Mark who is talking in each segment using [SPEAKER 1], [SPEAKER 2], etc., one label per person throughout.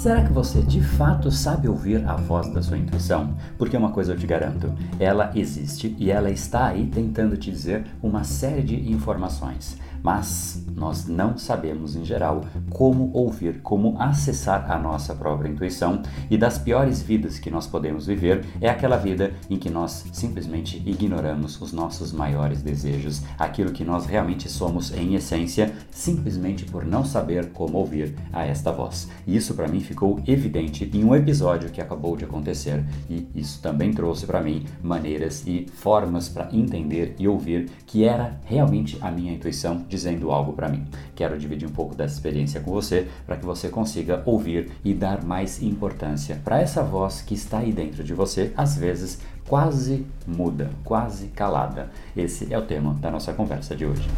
[SPEAKER 1] Será que você de fato sabe ouvir a voz da sua intuição? Porque uma coisa eu te garanto, ela existe e ela está aí tentando te dizer uma série de informações mas nós não sabemos em geral como ouvir, como acessar a nossa própria intuição e das piores vidas que nós podemos viver é aquela vida em que nós simplesmente ignoramos os nossos maiores desejos, aquilo que nós realmente somos em essência, simplesmente por não saber como ouvir a esta voz. E isso para mim ficou evidente em um episódio que acabou de acontecer e isso também trouxe para mim maneiras e formas para entender e ouvir que era realmente a minha intuição dizendo algo para mim. Quero dividir um pouco dessa experiência com você para que você consiga ouvir e dar mais importância para essa voz que está aí dentro de você, às vezes quase muda, quase calada. Esse é o tema da nossa conversa de hoje.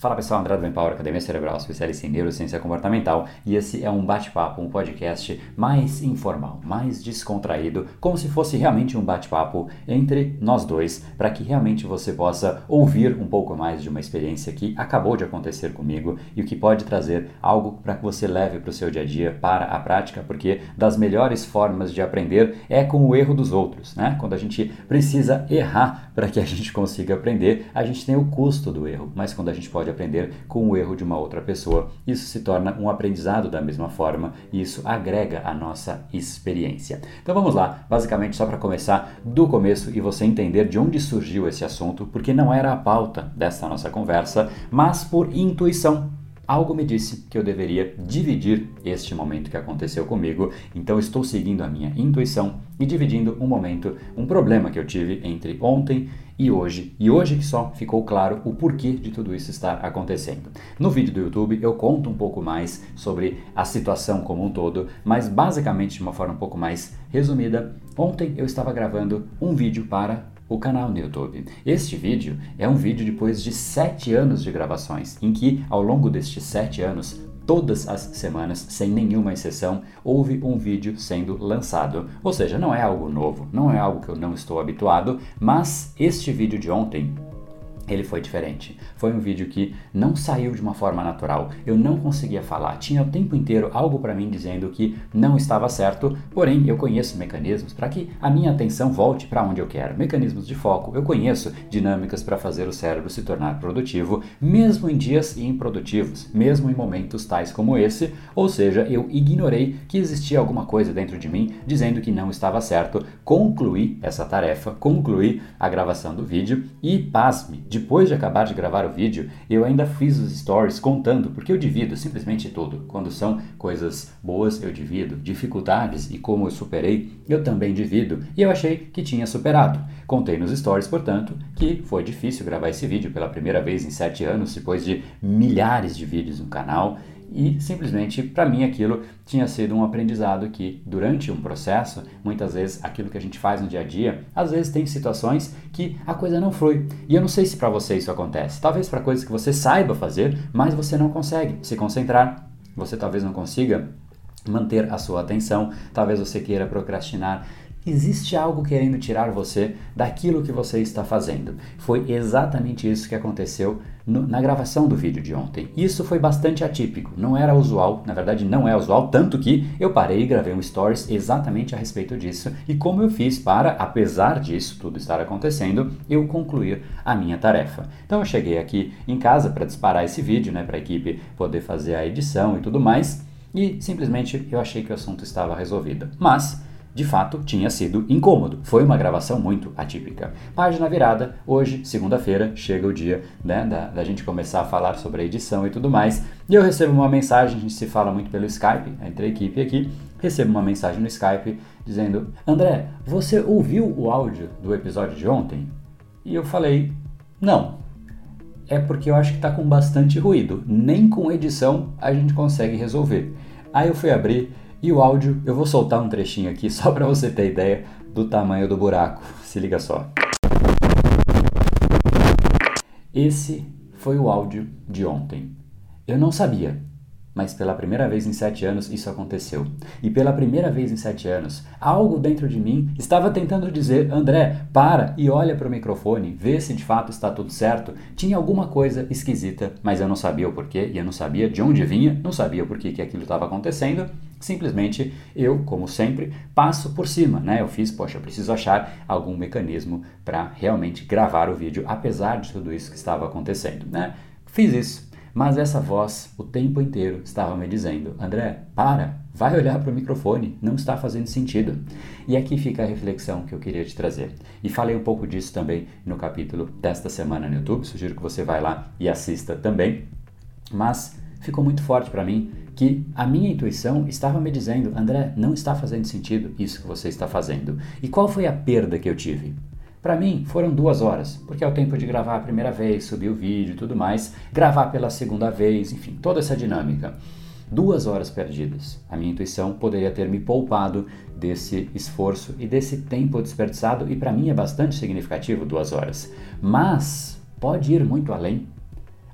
[SPEAKER 1] Fala pessoal, André do Empower, Academia Cerebral, especialista em neurociência comportamental, e esse é um bate-papo, um podcast mais informal, mais descontraído, como se fosse realmente um bate-papo entre nós dois, para que realmente você possa ouvir um pouco mais de uma experiência que acabou de acontecer comigo e o que pode trazer algo para que você leve para o seu dia a dia, para a prática, porque das melhores formas de aprender é com o erro dos outros, né? Quando a gente precisa errar para que a gente consiga aprender, a gente tem o custo do erro, mas quando a gente pode aprender com o erro de uma outra pessoa. Isso se torna um aprendizado da mesma forma e isso agrega a nossa experiência. Então vamos lá, basicamente só para começar do começo e você entender de onde surgiu esse assunto, porque não era a pauta dessa nossa conversa, mas por intuição algo me disse que eu deveria dividir este momento que aconteceu comigo, então estou seguindo a minha intuição e dividindo um momento, um problema que eu tive entre ontem e hoje. E hoje que só ficou claro o porquê de tudo isso estar acontecendo. No vídeo do YouTube eu conto um pouco mais sobre a situação como um todo, mas basicamente de uma forma um pouco mais resumida. Ontem eu estava gravando um vídeo para o canal no YouTube. Este vídeo é um vídeo depois de sete anos de gravações, em que ao longo destes sete anos todas as semanas, sem nenhuma exceção, houve um vídeo sendo lançado. Ou seja, não é algo novo, não é algo que eu não estou habituado, mas este vídeo de ontem ele foi diferente. Foi um vídeo que não saiu de uma forma natural. Eu não conseguia falar. Tinha o tempo inteiro algo para mim dizendo que não estava certo, porém eu conheço mecanismos para que a minha atenção volte para onde eu quero. Mecanismos de foco. Eu conheço dinâmicas para fazer o cérebro se tornar produtivo, mesmo em dias improdutivos, mesmo em momentos tais como esse. Ou seja, eu ignorei que existia alguma coisa dentro de mim dizendo que não estava certo. Concluí essa tarefa, concluí a gravação do vídeo e pasme, de depois de acabar de gravar o vídeo, eu ainda fiz os stories contando, porque eu divido simplesmente tudo. Quando são coisas boas, eu divido. Dificuldades e como eu superei, eu também divido. E eu achei que tinha superado. Contei nos stories, portanto, que foi difícil gravar esse vídeo pela primeira vez em sete anos, depois de milhares de vídeos no canal e simplesmente para mim aquilo tinha sido um aprendizado que durante um processo, muitas vezes aquilo que a gente faz no dia a dia, às vezes tem situações que a coisa não flui. E eu não sei se para você isso acontece. Talvez para coisas que você saiba fazer, mas você não consegue se concentrar. Você talvez não consiga manter a sua atenção, talvez você queira procrastinar Existe algo querendo tirar você daquilo que você está fazendo. Foi exatamente isso que aconteceu no, na gravação do vídeo de ontem. Isso foi bastante atípico, não era usual, na verdade não é usual, tanto que eu parei e gravei um stories exatamente a respeito disso e como eu fiz para, apesar disso tudo estar acontecendo, eu concluir a minha tarefa. Então eu cheguei aqui em casa para disparar esse vídeo, né, para a equipe poder fazer a edição e tudo mais, e simplesmente eu achei que o assunto estava resolvido. Mas de fato tinha sido incômodo. Foi uma gravação muito atípica. Página virada, hoje, segunda-feira, chega o dia né, da, da, gente começar a falar sobre a edição e tudo mais. E eu recebo uma mensagem, a gente se fala muito pelo Skype, entre a equipe aqui. Recebo uma mensagem no Skype dizendo: André, você ouviu o áudio do episódio de ontem? E eu falei: Não. É porque eu acho que está com bastante ruído. Nem com edição a gente consegue resolver. Aí eu fui abrir e o áudio, eu vou soltar um trechinho aqui só para você ter ideia do tamanho do buraco. Se liga só. Esse foi o áudio de ontem. Eu não sabia, mas pela primeira vez em sete anos isso aconteceu. E pela primeira vez em sete anos, algo dentro de mim estava tentando dizer: André, para e olha para o microfone, vê se de fato está tudo certo. Tinha alguma coisa esquisita, mas eu não sabia o porquê e eu não sabia de onde vinha, não sabia por que, aquilo estava acontecendo. Simplesmente eu, como sempre, passo por cima, né? Eu fiz, poxa, eu preciso achar algum mecanismo para realmente gravar o vídeo, apesar de tudo isso que estava acontecendo, né? Fiz isso, mas essa voz o tempo inteiro estava me dizendo: André, para, vai olhar para o microfone, não está fazendo sentido. E aqui fica a reflexão que eu queria te trazer. E falei um pouco disso também no capítulo desta semana no YouTube, sugiro que você vá lá e assista também. Mas ficou muito forte para mim que a minha intuição estava me dizendo: André, não está fazendo sentido isso que você está fazendo. E qual foi a perda que eu tive? Para mim, foram duas horas, porque é o tempo de gravar a primeira vez, subir o vídeo e tudo mais, gravar pela segunda vez, enfim, toda essa dinâmica. Duas horas perdidas. A minha intuição poderia ter me poupado desse esforço e desse tempo desperdiçado, e para mim é bastante significativo duas horas. Mas pode ir muito além.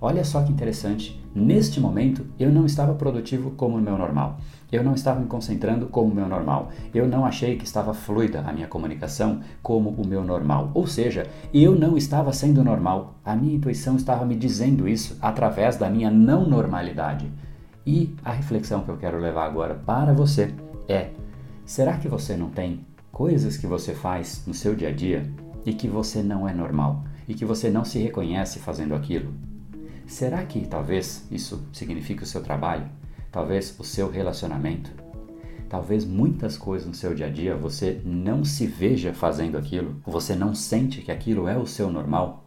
[SPEAKER 1] Olha só que interessante, neste momento eu não estava produtivo como o meu normal. Eu não estava me concentrando como o meu normal. Eu não achei que estava fluida a minha comunicação como o meu normal. Ou seja, eu não estava sendo normal. A minha intuição estava me dizendo isso através da minha não normalidade. E a reflexão que eu quero levar agora para você é: será que você não tem coisas que você faz no seu dia a dia e que você não é normal e que você não se reconhece fazendo aquilo? Será que talvez isso signifique o seu trabalho? Talvez o seu relacionamento? Talvez muitas coisas no seu dia a dia você não se veja fazendo aquilo, você não sente que aquilo é o seu normal?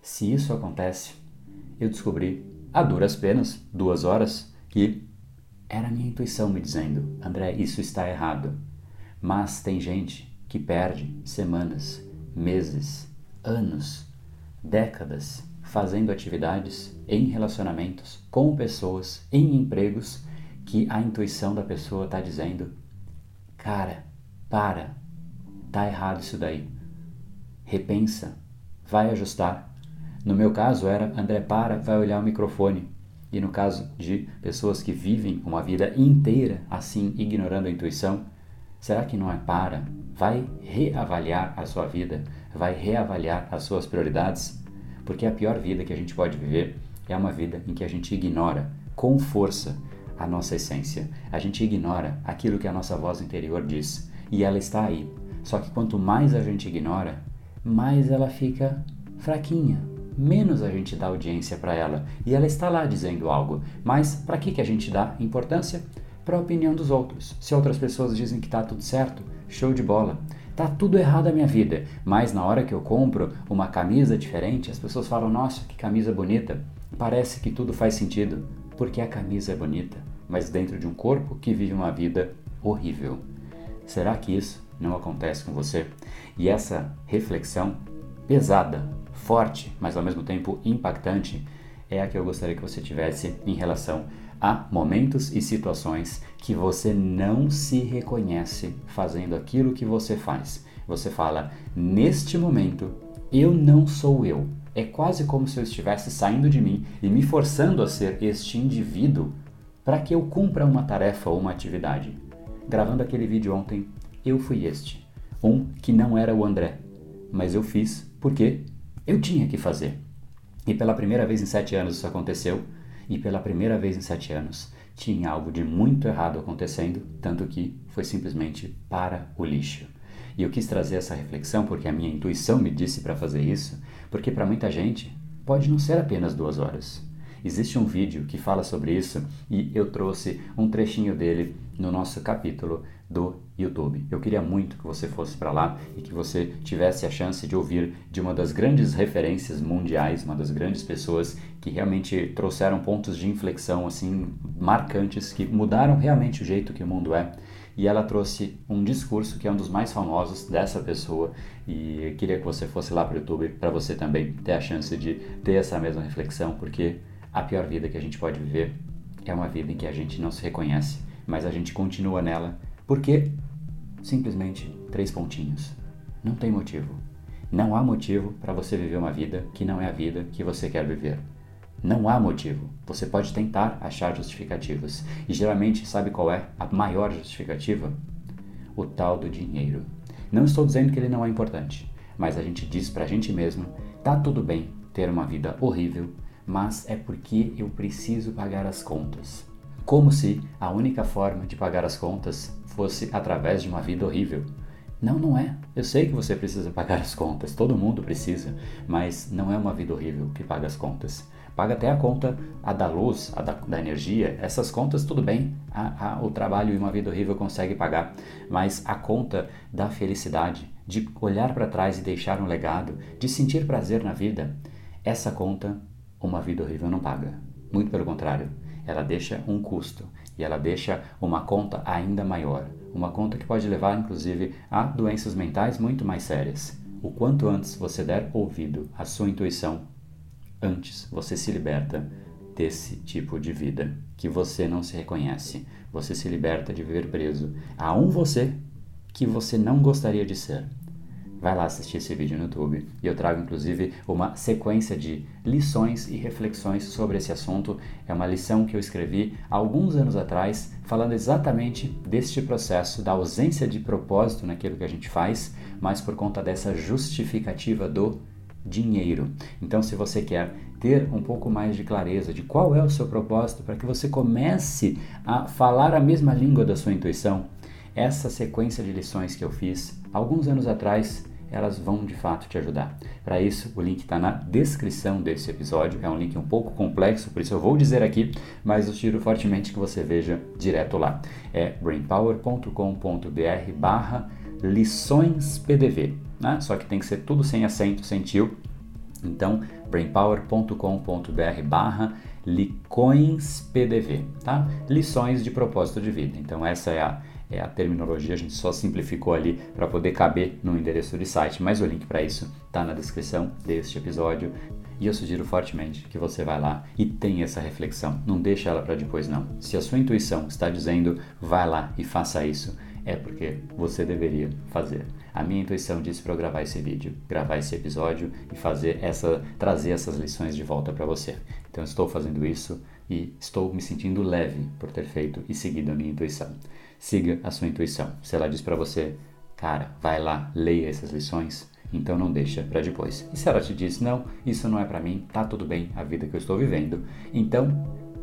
[SPEAKER 1] Se isso acontece, eu descobri, a duras penas, duas horas, que era a minha intuição me dizendo: André, isso está errado. Mas tem gente que perde semanas, meses, anos, décadas fazendo atividades em relacionamentos com pessoas, em empregos, que a intuição da pessoa está dizendo: cara, para, tá errado isso daí. Repensa, vai ajustar. No meu caso era André para, vai olhar o microfone. E no caso de pessoas que vivem uma vida inteira assim, ignorando a intuição, será que não é para? Vai reavaliar a sua vida, vai reavaliar as suas prioridades porque a pior vida que a gente pode viver é uma vida em que a gente ignora com força a nossa essência. A gente ignora aquilo que a nossa voz interior diz. E ela está aí. Só que quanto mais a gente ignora, mais ela fica fraquinha. Menos a gente dá audiência para ela. E ela está lá dizendo algo. Mas para que, que a gente dá importância? Para a opinião dos outros. Se outras pessoas dizem que está tudo certo, show de bola. Tá tudo errado a minha vida, mas na hora que eu compro uma camisa diferente, as pessoas falam: "Nossa, que camisa bonita". Parece que tudo faz sentido, porque a camisa é bonita, mas dentro de um corpo que vive uma vida horrível. Será que isso não acontece com você? E essa reflexão pesada, forte, mas ao mesmo tempo impactante, é a que eu gostaria que você tivesse em relação há momentos e situações que você não se reconhece fazendo aquilo que você faz. Você fala, neste momento, eu não sou eu. É quase como se eu estivesse saindo de mim e me forçando a ser este indivíduo para que eu cumpra uma tarefa ou uma atividade. Gravando aquele vídeo ontem, eu fui este. Um que não era o André, mas eu fiz porque eu tinha que fazer. E pela primeira vez em sete anos isso aconteceu e pela primeira vez em sete anos tinha algo de muito errado acontecendo, tanto que foi simplesmente para o lixo. E eu quis trazer essa reflexão porque a minha intuição me disse para fazer isso, porque para muita gente pode não ser apenas duas horas. Existe um vídeo que fala sobre isso e eu trouxe um trechinho dele no nosso capítulo do YouTube. Eu queria muito que você fosse para lá e que você tivesse a chance de ouvir de uma das grandes referências mundiais, uma das grandes pessoas que realmente trouxeram pontos de inflexão assim marcantes que mudaram realmente o jeito que o mundo é. E ela trouxe um discurso que é um dos mais famosos dessa pessoa e queria que você fosse lá para o YouTube para você também ter a chance de ter essa mesma reflexão, porque a pior vida que a gente pode viver é uma vida em que a gente não se reconhece, mas a gente continua nela porque simplesmente três pontinhos. Não tem motivo. Não há motivo para você viver uma vida que não é a vida que você quer viver. Não há motivo. Você pode tentar achar justificativas. E geralmente, sabe qual é a maior justificativa? O tal do dinheiro. Não estou dizendo que ele não é importante, mas a gente diz pra gente mesmo: tá tudo bem ter uma vida horrível, mas é porque eu preciso pagar as contas. Como se a única forma de pagar as contas fosse através de uma vida horrível. Não, não é. Eu sei que você precisa pagar as contas, todo mundo precisa, mas não é uma vida horrível que paga as contas. Paga até a conta a da luz, a da, da energia, essas contas tudo bem, a, a, o trabalho e uma vida horrível consegue pagar, mas a conta da felicidade, de olhar para trás e deixar um legado, de sentir prazer na vida, essa conta uma vida horrível não paga. Muito pelo contrário, ela deixa um custo e ela deixa uma conta ainda maior, uma conta que pode levar inclusive a doenças mentais muito mais sérias. O quanto antes você der ouvido à sua intuição, antes você se liberta desse tipo de vida que você não se reconhece. Você se liberta de viver preso a um você que você não gostaria de ser vai lá assistir esse vídeo no YouTube. E eu trago inclusive uma sequência de lições e reflexões sobre esse assunto. É uma lição que eu escrevi alguns anos atrás, falando exatamente deste processo da ausência de propósito naquilo que a gente faz, mas por conta dessa justificativa do dinheiro. Então, se você quer ter um pouco mais de clareza de qual é o seu propósito para que você comece a falar a mesma língua da sua intuição, essa sequência de lições que eu fiz alguns anos atrás elas vão de fato te ajudar. Para isso, o link está na descrição desse episódio. É um link um pouco complexo, por isso eu vou dizer aqui, mas eu sugiro fortemente que você veja direto lá. É brainpower.com.br barra lições PDV, né? Só que tem que ser tudo sem acento, sem tio. Então, brainpower.com.br barra licões PDV, tá? Lições de propósito de vida. Então, essa é a é a terminologia, a gente só simplificou ali para poder caber no endereço de site, mas o link para isso está na descrição deste episódio. E eu sugiro fortemente que você vá lá e tenha essa reflexão. Não deixe ela para depois não. Se a sua intuição está dizendo, vai lá e faça isso, é porque você deveria fazer. A minha intuição disse para eu gravar esse vídeo, gravar esse episódio e fazer essa, trazer essas lições de volta para você. Então estou fazendo isso e estou me sentindo leve por ter feito e seguido a minha intuição siga a sua intuição. Se ela diz para você, cara, vai lá, leia essas lições, então não deixa para depois. E se ela te diz, não, isso não é para mim, tá tudo bem a vida que eu estou vivendo, então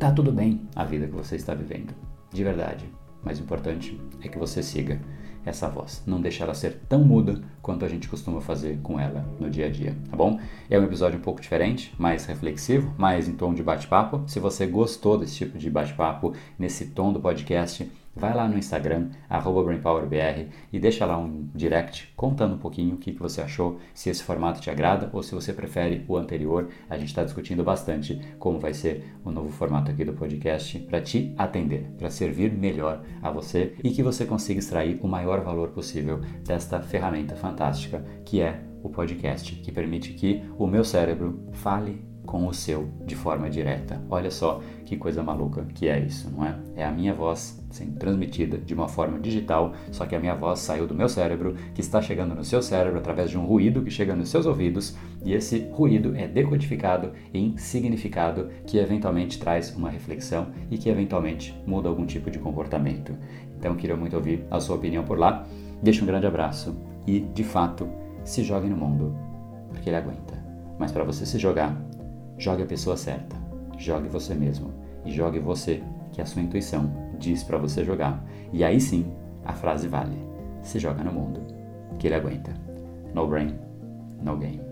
[SPEAKER 1] tá tudo bem a vida que você está vivendo. De verdade. Mais importante é que você siga essa voz. Não deixe ela ser tão muda quanto a gente costuma fazer com ela no dia a dia, tá bom? É um episódio um pouco diferente, mais reflexivo, mais em tom de bate-papo. Se você gostou desse tipo de bate-papo, nesse tom do podcast, vai lá no Instagram, BrainPowerBR, e deixa lá um direct contando um pouquinho o que, que você achou, se esse formato te agrada ou se você prefere o anterior. A gente está discutindo bastante como vai ser o novo formato aqui do podcast para te atender, para servir melhor a você e que você consiga extrair o maior valor possível desta ferramenta fantástica que é o podcast, que permite que o meu cérebro fale com o seu de forma direta. Olha só que coisa maluca que é isso, não é? É a minha voz sendo transmitida de uma forma digital, só que a minha voz saiu do meu cérebro, que está chegando no seu cérebro através de um ruído que chega nos seus ouvidos, e esse ruído é decodificado em significado que eventualmente traz uma reflexão e que eventualmente muda algum tipo de comportamento. Então, queria muito ouvir a sua opinião por lá. Deixe um grande abraço e, de fato, se jogue no mundo, porque ele aguenta. Mas para você se jogar, Jogue a pessoa certa, jogue você mesmo e jogue você que a sua intuição diz para você jogar. E aí sim, a frase vale: se joga no mundo, que ele aguenta. No brain, no game.